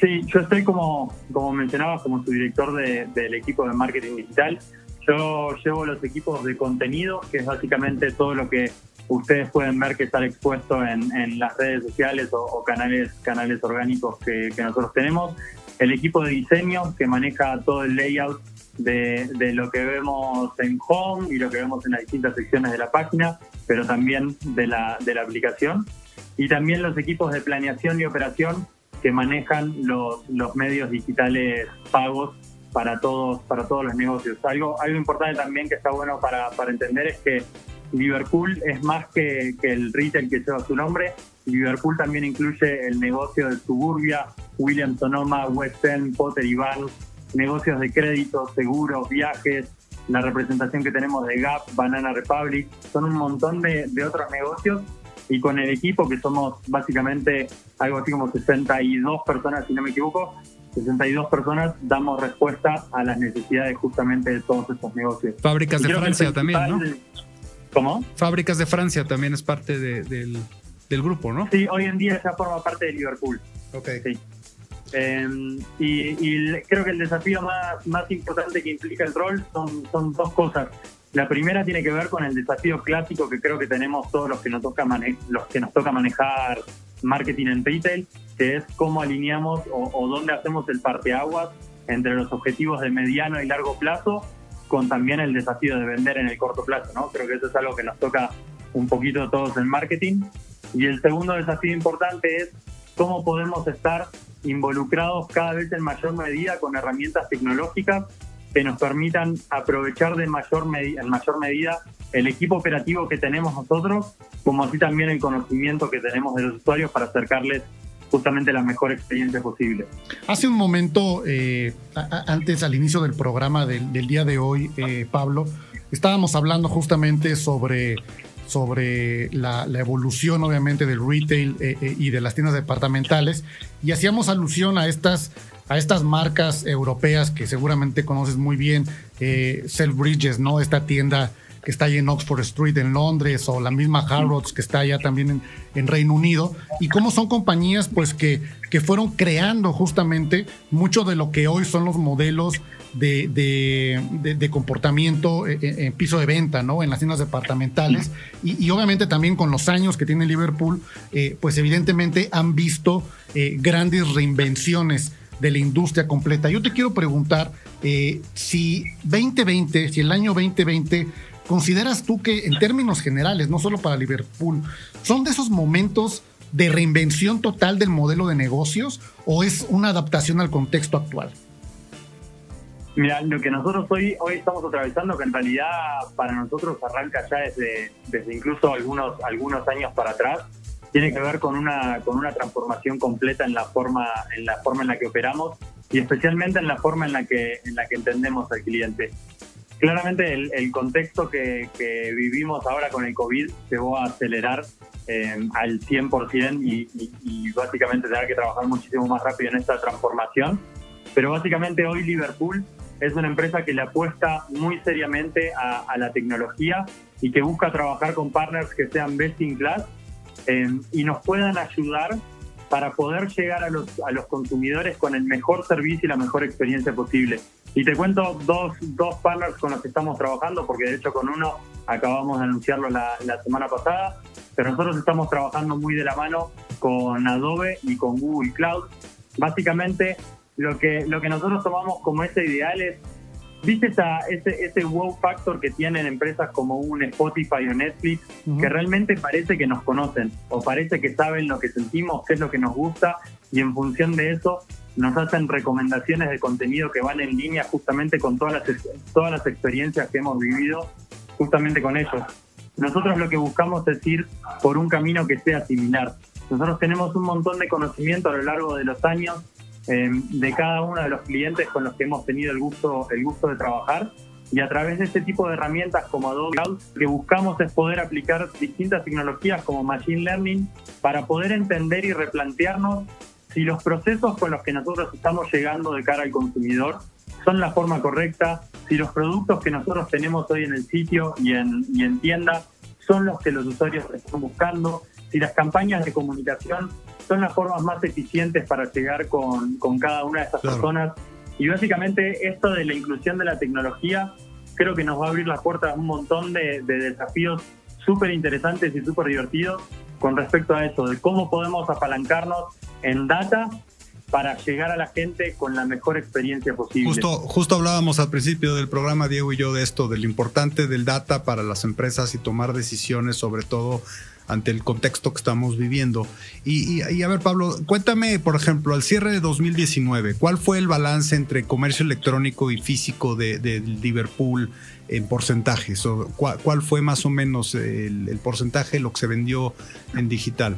Sí, yo estoy como, como mencionabas, como su director del equipo de marketing digital. Yo llevo los equipos de contenido, que es básicamente todo lo que ustedes pueden ver que está expuesto en, en las redes sociales o, o canales, canales orgánicos que, que nosotros tenemos. El equipo de diseño que maneja todo el layout de, de, lo que vemos en Home y lo que vemos en las distintas secciones de la página, pero también de la, de la aplicación. Y también los equipos de planeación y operación que manejan los, los medios digitales pagos para todos, para todos los negocios. Algo, algo importante también que está bueno para, para entender es que Liverpool es más que, que, el retail que lleva su nombre. Liverpool también incluye el negocio de Suburbia, William Sonoma, West End, Potter y Barnes, negocios de crédito, seguros, viajes, la representación que tenemos de Gap, Banana Republic, son un montón de, de otros negocios y con el equipo que somos básicamente algo así como 62 personas, si no me equivoco, 62 personas damos respuesta a las necesidades justamente de todos estos negocios. Fábricas de Francia también, ¿no? ¿Cómo? Fábricas de Francia también es parte de, del, del, grupo, ¿no? Sí, hoy en día ya forma parte de Liverpool. Ok. Sí. Eh, y, y, creo que el desafío más, más importante que implica el rol son, son dos cosas. La primera tiene que ver con el desafío clásico que creo que tenemos todos los que nos toca, los que nos toca manejar marketing en retail, que es cómo alineamos o, o dónde hacemos el parteaguas entre los objetivos de mediano y largo plazo con también el desafío de vender en el corto plazo, ¿no? Creo que eso es algo que nos toca un poquito a todos en marketing. Y el segundo desafío importante es cómo podemos estar involucrados cada vez en mayor medida con herramientas tecnológicas que nos permitan aprovechar de mayor en mayor medida el equipo operativo que tenemos nosotros, como así también el conocimiento que tenemos de los usuarios para acercarles justamente la mejor experiencia posible. Hace un momento, eh, antes al inicio del programa del, día de hoy, eh, Pablo, estábamos hablando justamente sobre, sobre la, la evolución obviamente del retail eh, y de las tiendas departamentales y hacíamos alusión a estas a estas marcas europeas que seguramente conoces muy bien, eh, Selfridges, ¿no? Esta tienda que está ahí en Oxford Street en Londres o la misma Harrods que está allá también en, Reino Unido y cómo son compañías pues que, que fueron creando justamente mucho de lo que hoy son los modelos de, de, de, de comportamiento en, piso de venta, ¿no? En las tiendas departamentales y, obviamente también con los años que tiene Liverpool, eh, pues evidentemente han visto eh, grandes reinvenciones de la industria completa. Yo te quiero preguntar eh, si 2020, si el año 2020, ¿consideras tú que en términos generales, no solo para Liverpool, son de esos momentos de reinvención total del modelo de negocios o es una adaptación al contexto actual? Mira, lo que nosotros hoy, hoy estamos atravesando, que en realidad para nosotros arranca ya desde, desde incluso algunos, algunos años para atrás, tiene que ver con una, con una transformación completa en la forma en la forma en la que operamos y especialmente en la forma en la que en la que entendemos al cliente. Claramente el, el contexto que, que, vivimos ahora con el COVID llevó a acelerar eh, al 100% y, y, y básicamente tener que trabajar muchísimo más rápido en esta transformación. Pero básicamente hoy Liverpool es una empresa que le apuesta muy seriamente a, a la tecnología y que busca trabajar con partners que sean best in class eh, y nos puedan ayudar para poder llegar a los, a los consumidores con el mejor servicio y la mejor experiencia posible. Y te cuento dos, dos partners con los que estamos trabajando, porque de hecho con uno acabamos de anunciarlo la, la semana pasada, pero nosotros estamos trabajando muy de la mano con Adobe y con Google Cloud. Básicamente, lo que, lo que nosotros tomamos como ese ideal es ¿Viste esa, ese, ese wow factor que tienen empresas como un Spotify o Netflix uh -huh. que realmente parece que nos conocen o parece que saben lo que sentimos, qué es lo que nos gusta y en función de eso nos hacen recomendaciones de contenido que van en línea justamente con todas las, todas las experiencias que hemos vivido justamente con ellos. Nosotros lo que buscamos es ir por un camino que sea similar. Nosotros tenemos un montón de conocimiento a lo largo de los años eh, de cada uno de los clientes con los que hemos tenido el gusto, el gusto de trabajar. Y a través de este tipo de herramientas como Adobe Cloud, lo que buscamos es poder aplicar distintas tecnologías como Machine Learning para poder entender y replantearnos si los procesos con los que nosotros estamos llegando de cara al consumidor son la forma correcta, si los productos que nosotros tenemos hoy en el sitio y en, y en tienda son los que los usuarios están buscando, si las campañas de comunicación son las formas más eficientes para llegar con, con cada una de estas claro. personas. Y básicamente esto de la inclusión de la tecnología creo que nos va a abrir las puertas a un montón de, de desafíos súper interesantes y súper divertidos con respecto a eso, de cómo podemos apalancarnos en data para llegar a la gente con la mejor experiencia posible. Justo, justo hablábamos al principio del programa, Diego y yo, de esto, de lo importante del data para las empresas y tomar decisiones, sobre todo ante el contexto que estamos viviendo. Y, y, y, a ver, Pablo, cuéntame, por ejemplo, al cierre de 2019, ¿cuál fue el balance entre comercio electrónico y físico de, de Liverpool en porcentajes? O, ¿cuál, ¿cuál, fue más o menos el, el porcentaje de lo que se vendió en digital?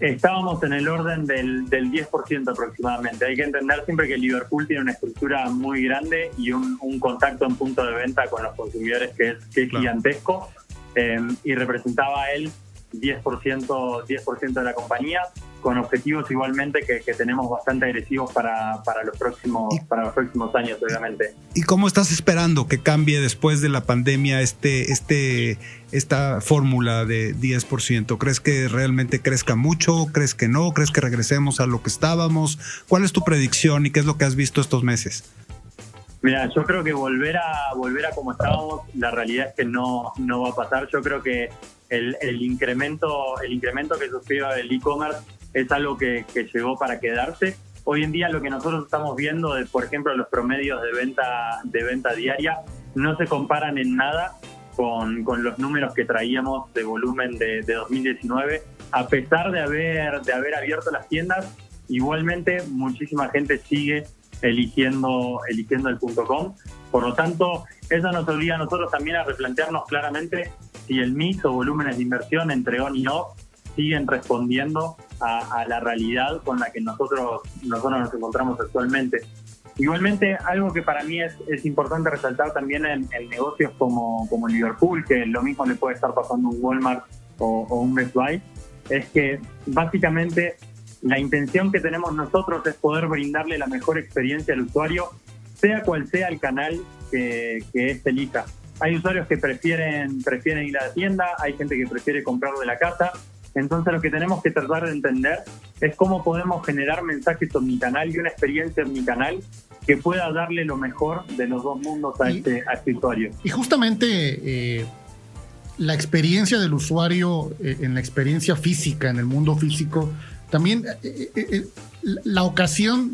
Estábamos en el orden del, del 10% aproximadamente. Hay que entender siempre que Liverpool tiene una estructura muy grande y un, un contacto en punto de venta con los consumidores que es, que es claro. gigantesco. Eh, y representaba él 10%, 10 de la compañía, con objetivos igualmente que, que tenemos bastante agresivos para, para, los próximos, ¿Y, para los próximos años, obviamente. ¿Y cómo estás esperando que cambie después de la pandemia este, este, esta fórmula de 10%? ¿Crees que realmente crezca mucho? ¿Crees que no? ¿Crees que regresemos a lo que estábamos? ¿Cuál es tu predicción y qué es lo que has visto estos meses? Mira, yo creo que volver a volver a como estábamos, la realidad es que no, no va a pasar. Yo creo que el, el incremento el incremento que sufrió el e-commerce es algo que, que, llegó para quedarse. Hoy en día lo que nosotros estamos viendo, de, por ejemplo, los promedios de venta de venta diaria, no se comparan en nada con, con los números que traíamos de volumen de, de 2019, a pesar de haber de haber abierto las tiendas. Igualmente, muchísima gente sigue eligiendo, eligiendo el punto .com. Por lo tanto, eso nos obliga a nosotros también a replantearnos claramente si el mix o volúmenes de inversión entre on y off siguen respondiendo a, la realidad con la que nosotros, nosotros nos encontramos actualmente. Igualmente, algo que para mí es, es importante resaltar también en, negocios como, como Liverpool, que lo mismo le puede estar pasando un Walmart o, un Best Buy, es que básicamente la intención que tenemos nosotros es poder brindarle la mejor experiencia al usuario, sea cual sea el canal que, que elija. Hay usuarios que prefieren, prefieren ir a la tienda, hay gente que prefiere comprarlo de la casa. Entonces lo que tenemos que tratar de entender es cómo podemos generar mensajes omnicanal y una experiencia omnicanal que pueda darle lo mejor de los dos mundos a, y, este, a este usuario. Y justamente eh, la experiencia del usuario eh, en la experiencia física, en el mundo físico, también eh, eh, la ocasión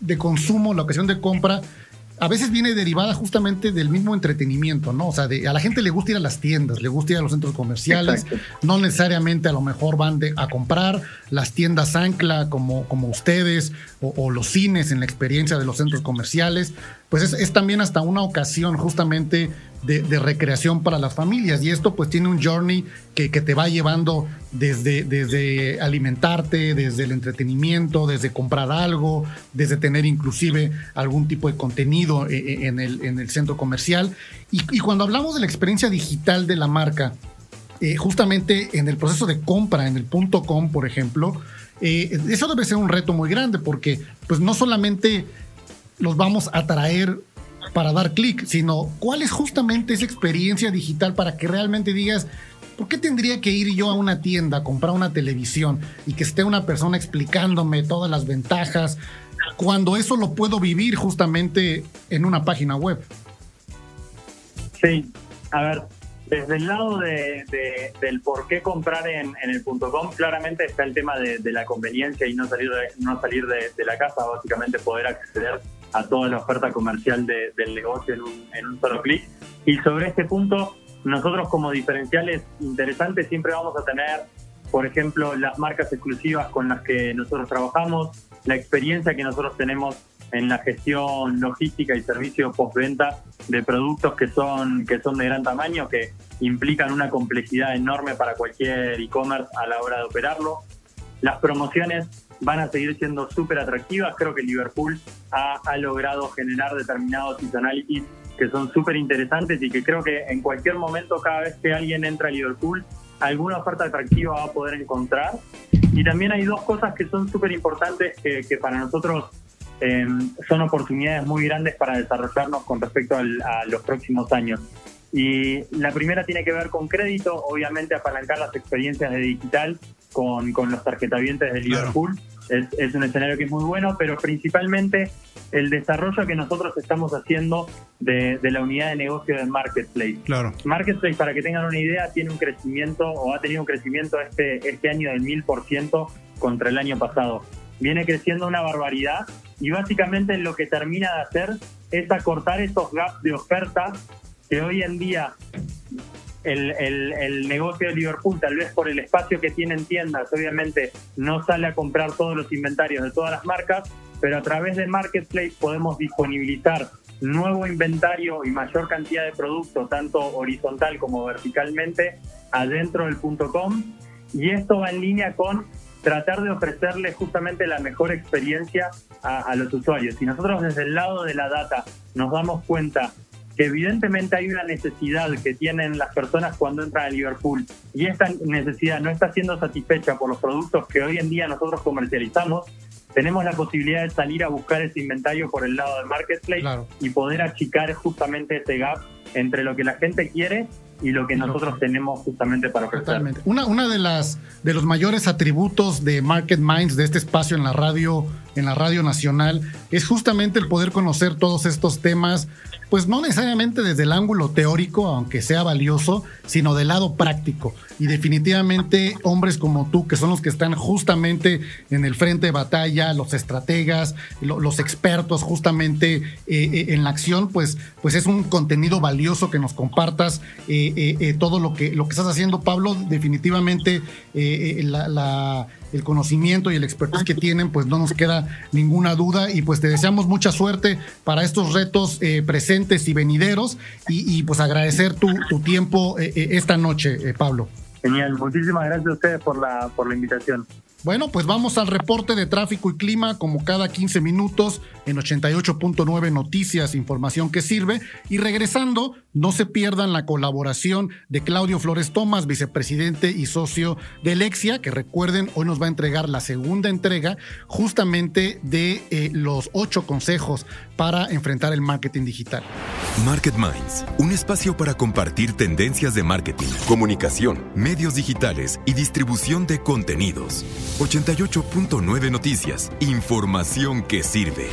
de consumo, la ocasión de compra, a veces viene derivada justamente del mismo entretenimiento, ¿no? O sea, de, a la gente le gusta ir a las tiendas, le gusta ir a los centros comerciales, Exacto. no necesariamente a lo mejor van de, a comprar las tiendas ancla como, como ustedes o, o, los cines en la experiencia de los centros comerciales, pues es, también hasta una ocasión justamente de, recreación para las familias. Y esto pues tiene un journey que, te va llevando desde, desde alimentarte, desde el entretenimiento, desde comprar algo, desde tener inclusive algún tipo de contenido en el, en el centro comercial. Y, cuando hablamos de la experiencia digital de la marca, eh, justamente en el proceso de compra, en el punto com, por ejemplo, eh, eso debe ser un reto muy grande porque pues no solamente los vamos a traer para dar clic, sino cuál es justamente esa experiencia digital para que realmente digas, ¿por qué tendría que ir yo a una tienda a comprar una televisión y que esté una persona explicándome todas las ventajas cuando eso lo puedo vivir justamente en una página web? Sí, a ver, desde el lado de, de, del por qué comprar en, en el punto .com, claramente está el tema de, de, la conveniencia y no salir de, no salir de, la casa, básicamente poder acceder a toda la oferta comercial del negocio en un, en un solo clic. Y sobre este punto, nosotros como diferenciales interesantes siempre vamos a tener, por ejemplo, las marcas exclusivas con las que nosotros trabajamos, la experiencia que nosotros tenemos en la gestión logística y servicio postventa de productos que son, que son de gran tamaño, que implican una complejidad enorme para cualquier e-commerce a la hora de operarlo. Las promociones van a seguir siendo súper atractivas. Creo que Liverpool ha, ha, logrado generar determinados seasonalities que son súper interesantes y que creo que en cualquier momento, cada vez que alguien entra a Liverpool, alguna oferta atractiva va a poder encontrar. Y también hay dos cosas que son súper importantes que, que para nosotros eh, son oportunidades muy grandes para desarrollarnos con respecto al, a los próximos años. Y la primera tiene que ver con crédito, obviamente apalancar las experiencias de digital con, con los tarjetavientes de Liverpool. Claro. es, es, un escenario que es muy bueno, pero principalmente el desarrollo que nosotros estamos haciendo de, de, la unidad de negocio de Marketplace. Claro. Marketplace, para que tengan una idea, tiene un crecimiento o ha tenido un crecimiento este, este año del 1000% contra el año pasado. Viene creciendo una barbaridad y básicamente lo que termina de hacer es acortar esos gaps de oferta que hoy en día el, el, el, negocio de Liverpool, tal vez por el espacio que tiene en tiendas, obviamente no sale a comprar todos los inventarios de todas las marcas, pero a través de Marketplace podemos disponibilizar nuevo inventario y mayor cantidad de productos, tanto horizontal como verticalmente, adentro del punto .com. Y esto va en línea con tratar de ofrecerle justamente la mejor experiencia a, a los usuarios. Si nosotros desde el lado de la data nos damos cuenta que evidentemente hay una necesidad que tienen las personas cuando entran a Liverpool y esta necesidad no está siendo satisfecha por los productos que hoy en día nosotros comercializamos, tenemos la posibilidad de salir a buscar ese inventario por el lado del marketplace Claro. y poder achicar justamente ese gap entre lo que la gente quiere y lo que nosotros tenemos justamente para ofrecer. Totalmente. Una, una de las de los mayores atributos de Market Minds, de este espacio en la radio, en la radio nacional, es justamente el poder conocer todos estos temas, pues no necesariamente desde el ángulo teórico, aunque sea valioso, sino del lado práctico. Y definitivamente hombres como tú, que son los que están justamente en el frente de batalla, los estrategas, lo- los expertos justamente eh, eh, en la acción, pues, pues es un contenido valioso que nos compartas eh, todo lo que, lo que estás haciendo, Pablo. Definitivamente la- el conocimiento y el expertise que tienen, pues no nos queda ninguna duda y pues te deseamos mucha suerte para estos retos eh, presentes y venideros y, y, pues agradecer tu, tu tiempo eh, eh, esta noche, eh, Pablo. Genial, muchísimas gracias a ustedes por la, por la invitación. Bueno, pues vamos al reporte de tráfico y clima como cada 15 minutos en 88.9 Noticias, información que sirve. Y regresando, no se pierdan la colaboración de Claudio Flores Tomás, vicepresidente y socio de Lexia, que recuerden, hoy nos va a entregar la segunda entrega justamente de eh, los ocho consejos para enfrentar el marketing digital. Market Minds, un espacio para compartir tendencias de marketing, comunicación, medios digitales y distribución de contenidos. 88.9 Noticias, información que sirve.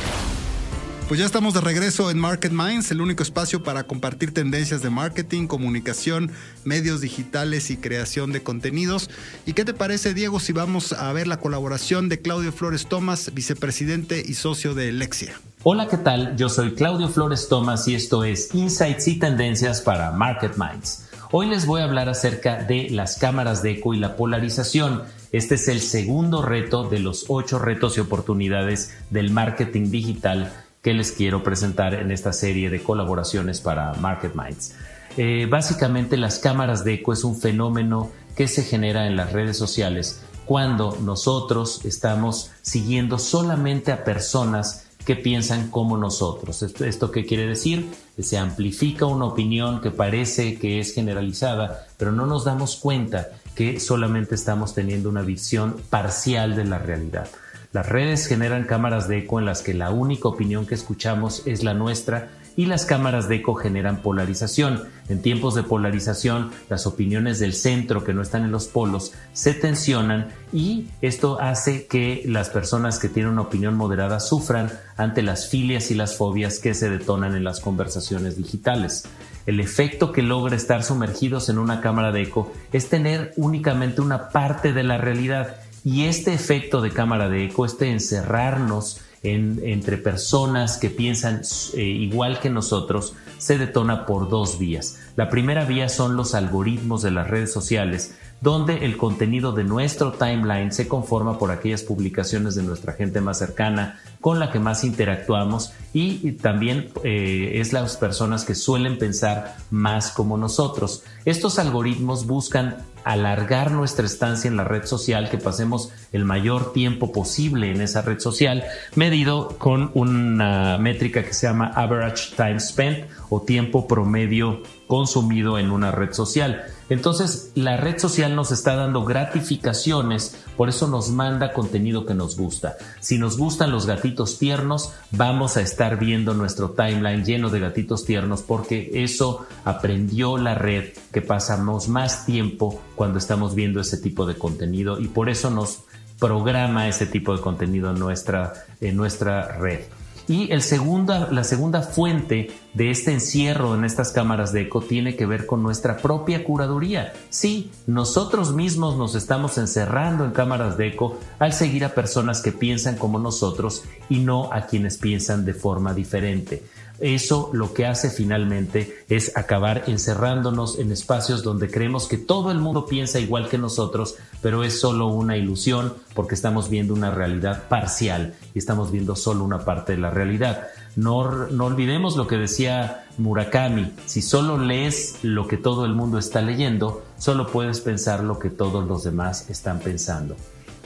Pues ya estamos de regreso en Market Minds, el único espacio para compartir tendencias de marketing, comunicación, medios digitales y creación de contenidos. ¿Y qué te parece, Diego, si vamos a ver la colaboración de Claudio Flores Tomás, vicepresidente y socio de Lexia? Hola, ¿qué tal? Yo soy Claudio Flores Tomás y esto es Insights y Tendencias para Market Minds. Hoy les voy a hablar acerca de las cámaras de eco y la polarización. Este es el segundo reto de los ocho retos y oportunidades del marketing digital que les quiero presentar en esta serie de colaboraciones para Market Minds. Eh, básicamente las cámaras de eco es un fenómeno que se genera en las redes sociales cuando nosotros estamos siguiendo solamente a personas que piensan como nosotros. ¿Esto, ¿Esto qué quiere decir? Se amplifica una opinión que parece que es generalizada, pero no nos damos cuenta que solamente estamos teniendo una visión parcial de la realidad. Las redes generan cámaras de eco en las que la única opinión que escuchamos es la nuestra y las cámaras de eco generan polarización. En tiempos de polarización, las opiniones del centro que no están en los polos se tensionan y esto hace que las personas que tienen una opinión moderada sufran ante las filias y las fobias que se detonan en las conversaciones digitales. El efecto que logra estar sumergidos en una cámara de eco es tener únicamente una parte de la realidad y este efecto de cámara de eco, este encerrarnos en, entre personas que piensan eh, igual que nosotros, se detona por dos vías. La primera vía son los algoritmos de las redes sociales, donde el contenido de nuestro timeline se conforma por aquellas publicaciones de nuestra gente más cercana, con la que más interactuamos y, también eh, es las personas que suelen pensar más como nosotros. Estos algoritmos buscan alargar nuestra estancia en la red social, que pasemos el mayor tiempo posible en esa red social, medido con una métrica que se llama average time spent o tiempo promedio consumido en una red social. Entonces, la red social nos está dando gratificaciones, por eso nos manda contenido que nos gusta. Si nos gustan los gatitos tiernos, vamos a estar viendo nuestro timeline lleno de gatitos tiernos porque eso aprendió la red que pasamos más tiempo cuando estamos viendo ese tipo de contenido y por eso nos programa ese tipo de contenido en nuestra, en nuestra red. Y el segunda, la segunda fuente de este encierro en estas cámaras de eco tiene que ver con nuestra propia curaduría. Sí, nosotros mismos nos estamos encerrando en cámaras de eco al seguir a personas que piensan como nosotros y no a quienes piensan de forma diferente. Eso lo que hace finalmente es acabar encerrándonos en espacios donde creemos que todo el mundo piensa igual que nosotros, pero es solo una ilusión porque estamos viendo una realidad parcial y estamos viendo solo una parte de la realidad. No, no olvidemos lo que decía Murakami, si solo lees lo que todo el mundo está leyendo, solo puedes pensar lo que todos los demás están pensando.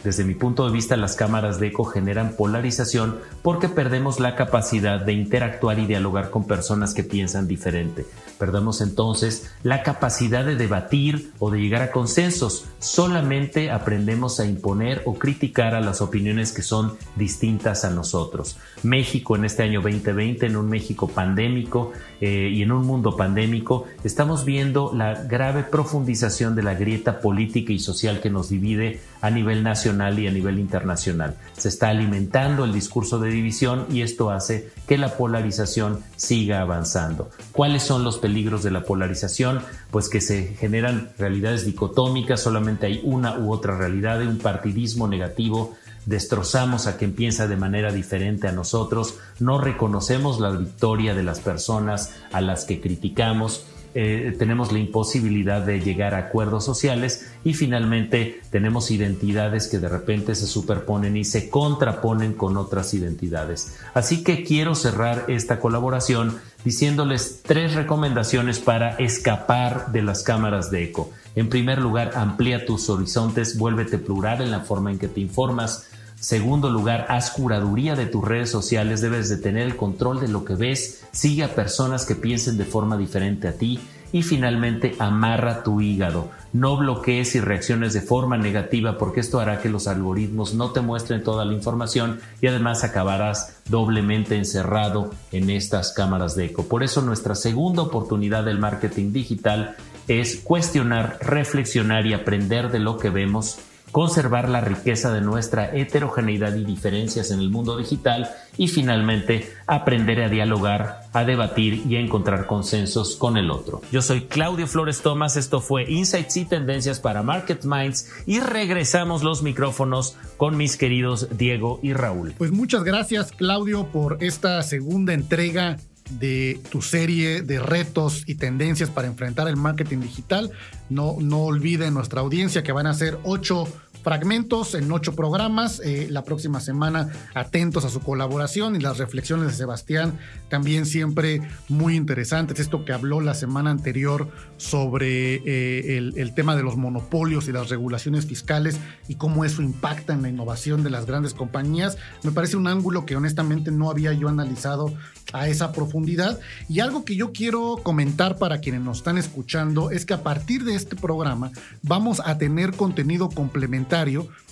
Desde mi punto de vista, las cámaras de eco generan polarización porque perdemos la capacidad de interactuar y dialogar con personas que piensan diferente. Perdemos entonces la capacidad de debatir o de llegar a consensos. Solamente aprendemos a imponer o criticar a las opiniones que son distintas a nosotros. México en este año 2020, en un México pandémico eh, y en un mundo pandémico, estamos viendo la grave profundización de la grieta política y social que nos divide a nivel nacional y a nivel internacional. Se está alimentando el discurso de división y esto hace que la polarización siga avanzando. ¿Cuáles son los peligros de la polarización? Pues que se generan realidades dicotómicas, solamente hay una u otra realidad, un partidismo negativo destrozamos a quien piensa de manera diferente a nosotros, no reconocemos la victoria de las personas a las que criticamos, eh, tenemos la imposibilidad de llegar a acuerdos sociales y finalmente tenemos identidades que de repente se superponen y se contraponen con otras identidades. Así que quiero cerrar esta colaboración diciéndoles tres recomendaciones para escapar de las cámaras de eco. En primer lugar, amplía tus horizontes, vuélvete plural en la forma en que te informas. Segundo lugar, haz curaduría de tus redes sociales, debes de tener el control de lo que ves, sigue a personas que piensen de forma diferente a ti y finalmente amarra tu hígado. No bloquees y reacciones de forma negativa porque esto hará que los algoritmos no te muestren toda la información y además acabarás doblemente encerrado en estas cámaras de eco. Por eso nuestra segunda oportunidad del marketing digital es cuestionar, reflexionar y aprender de lo que vemos conservar la riqueza de nuestra heterogeneidad y diferencias en el mundo digital y finalmente aprender a dialogar, a debatir y a encontrar consensos con el otro. Yo soy Claudio Flores Tomás, esto fue Insights y Tendencias para Market Minds y regresamos los micrófonos con mis queridos Diego y Raúl. Pues muchas gracias Claudio por esta segunda entrega de tu serie de retos y tendencias para enfrentar el marketing digital. No, no olviden nuestra audiencia que van a ser ocho fragmentos en ocho programas. Eh, la próxima semana atentos a su colaboración y las reflexiones de Sebastián también siempre muy interesantes. Esto que habló la semana anterior sobre eh, el, el, tema de los monopolios y las regulaciones fiscales y cómo eso impacta en la innovación de las grandes compañías, me parece un ángulo que honestamente no había yo analizado a esa profundidad. Y algo que yo quiero comentar para quienes nos están escuchando es que a partir de este programa vamos a tener contenido complementario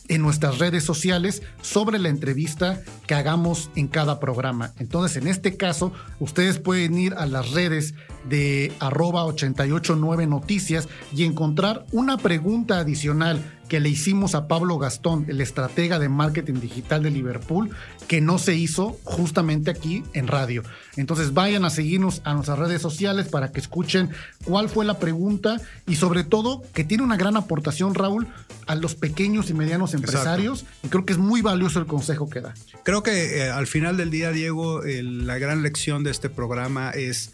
en nuestras redes sociales sobre la entrevista que hagamos en cada programa. Entonces, en este caso, ustedes pueden ir a las redes de arroba 889 noticias y encontrar una pregunta adicional que le hicimos a Pablo Gastón, el estratega de marketing digital de Liverpool, que no se hizo justamente aquí en radio. Entonces vayan a seguirnos a nuestras redes sociales para que escuchen cuál fue la pregunta y sobre todo que tiene una gran aportación, Raúl, a los pequeños y medianos empresarios. Exacto. Y creo que es muy valioso el consejo que da. Creo que eh, al final del día, Diego, la gran lección de este programa es...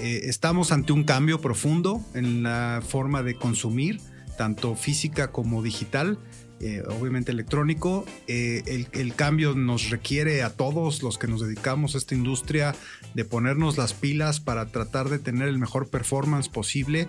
Eh, estamos ante un cambio profundo en la forma de consumir tanto física como digital, eh, obviamente electrónico. Eh, el, cambio nos requiere a todos los que nos dedicamos a esta industria de ponernos las pilas para tratar de tener el mejor performance posible.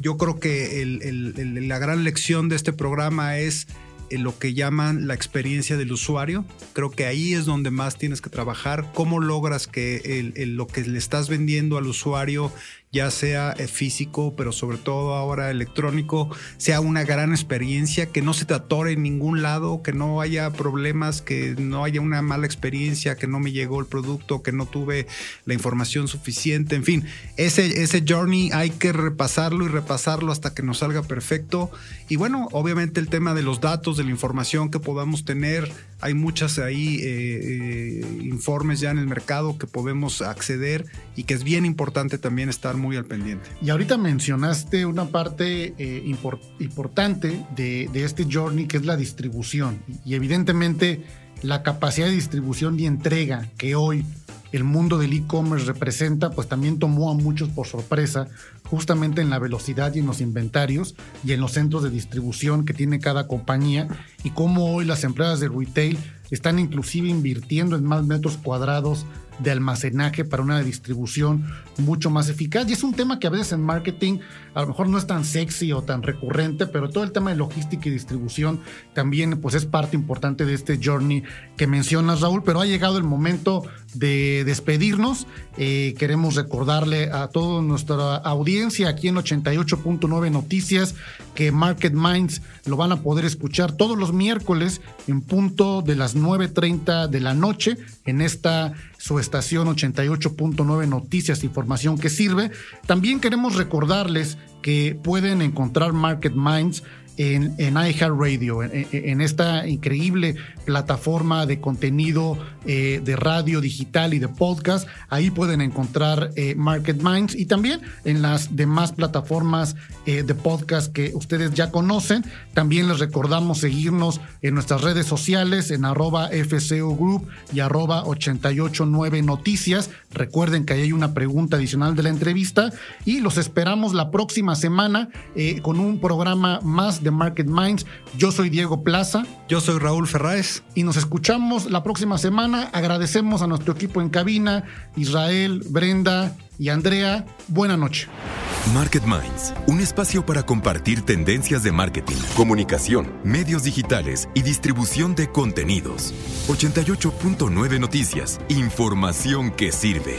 Yo creo que el, la gran lección de este programa es en lo que llaman la experiencia del usuario. Creo que ahí es donde más tienes que trabajar. ¿Cómo logras que lo que le estás vendiendo al usuario ya sea eh, físico, pero sobre todo ahora electrónico, sea una gran experiencia, que no se te atore en ningún lado, que no haya problemas, que no haya una mala experiencia, que no me llegó el producto, que no tuve la información suficiente, en fin, ese, ese journey hay que repasarlo y repasarlo hasta que nos salga perfecto. Y bueno, obviamente el tema de los datos, de la información que podamos tener, hay muchas ahí eh, eh, informes ya en el mercado que podemos acceder y que es bien importante también estar muy al pendiente. Y ahorita mencionaste una parte eh, importante de, de este journey que es la distribución. Y evidentemente la capacidad de distribución y entrega que hoy el mundo del e-commerce representa, pues también tomó a muchos por sorpresa, justamente en la velocidad y en los inventarios y en los centros de distribución que tiene cada compañía y cómo hoy las empresas de retail están inclusive invirtiendo en más metros cuadrados de almacenaje para una distribución mucho más eficaz. Y es un tema que a veces en marketing a lo mejor no es tan sexy o tan recurrente, pero todo el tema de logística y distribución también pues es parte importante de este journey que mencionas Raúl, pero ha llegado el momento de despedirnos. Eh, queremos recordarle a toda nuestra audiencia aquí en 88.9 Noticias que Market Minds lo van a poder escuchar todos los miércoles en punto de las 9.30 de la noche en esta su estación 88.9 Noticias, información que sirve. También queremos recordarles que pueden encontrar Market Minds en, en iHeartRadio, en, esta increíble plataforma de contenido eh, de radio digital y de podcast. Ahí pueden encontrar eh, Market Minds y también en las demás plataformas eh, de podcast que ustedes ya conocen. También les recordamos seguirnos en nuestras redes sociales en arroba FCO Group y arroba 889 Noticias. Recuerden que ahí hay una pregunta adicional de la entrevista y los esperamos la próxima semana con un programa más de Market Minds. Yo soy Diego Plaza. Yo soy Raúl Ferráez. Y nos escuchamos la próxima semana. Agradecemos a nuestro equipo en cabina, Israel, Brenda y Andrea. Buena noche. Market Minds, un espacio para compartir tendencias de marketing, comunicación, medios digitales y distribución de contenidos. 88.9 Noticias, información que sirve.